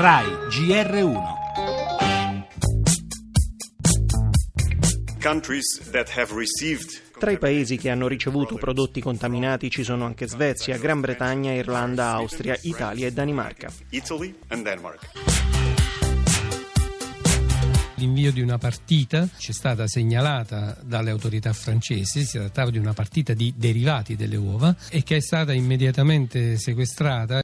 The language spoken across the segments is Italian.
RAI GR1 Tra i paesi che hanno ricevuto prodotti contaminati ci sono anche Svezia, Gran Bretagna, Irlanda, Austria, Italia e Danimarca. L'invio di una partita ci è stata segnalata dalle autorità francesi, si trattava di una partita di derivati delle uova e che è stata immediatamente sequestrata.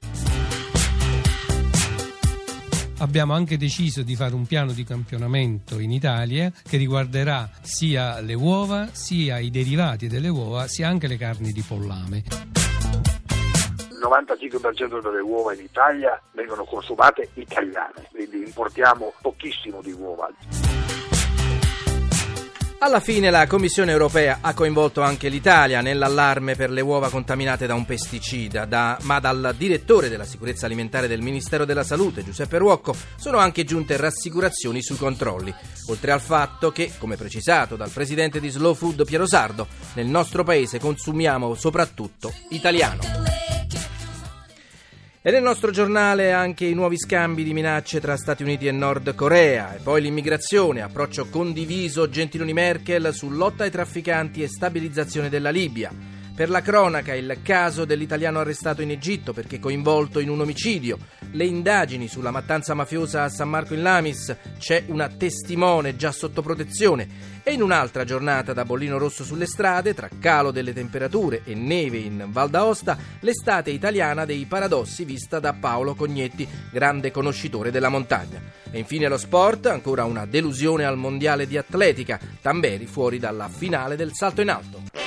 Abbiamo anche deciso di fare un piano di campionamento in Italia che riguarderà sia le uova, sia i derivati delle uova, sia anche le carni di pollame. Il 95% delle uova in Italia vengono consumate italiane, quindi importiamo pochissimo di uova. Alla fine la Commissione europea ha coinvolto anche l'Italia nell'allarme per le uova contaminate da un pesticida, da, ma dal direttore della sicurezza alimentare del Ministero della Salute, Giuseppe Ruocco, sono anche giunte rassicurazioni sui controlli, oltre al fatto che, come precisato dal presidente di Slow Food Piero Sardo, nel nostro paese consumiamo soprattutto italiano. E nel nostro giornale anche i nuovi scambi di minacce tra Stati Uniti e Nord Corea, e poi l'immigrazione, approccio condiviso Gentiloni Merkel su lotta ai trafficanti e stabilizzazione della Libia. Per la cronaca il caso dell'italiano arrestato in Egitto perché coinvolto in un omicidio, le indagini sulla mattanza mafiosa a San Marco in Lamis, c'è una testimone già sotto protezione e in un'altra giornata da bollino rosso sulle strade, tra calo delle temperature e neve in Val d'Aosta, l'estate italiana dei paradossi vista da Paolo Cognetti, grande conoscitore della montagna. E infine lo sport, ancora una delusione al mondiale di atletica, Tamberi fuori dalla finale del salto in alto.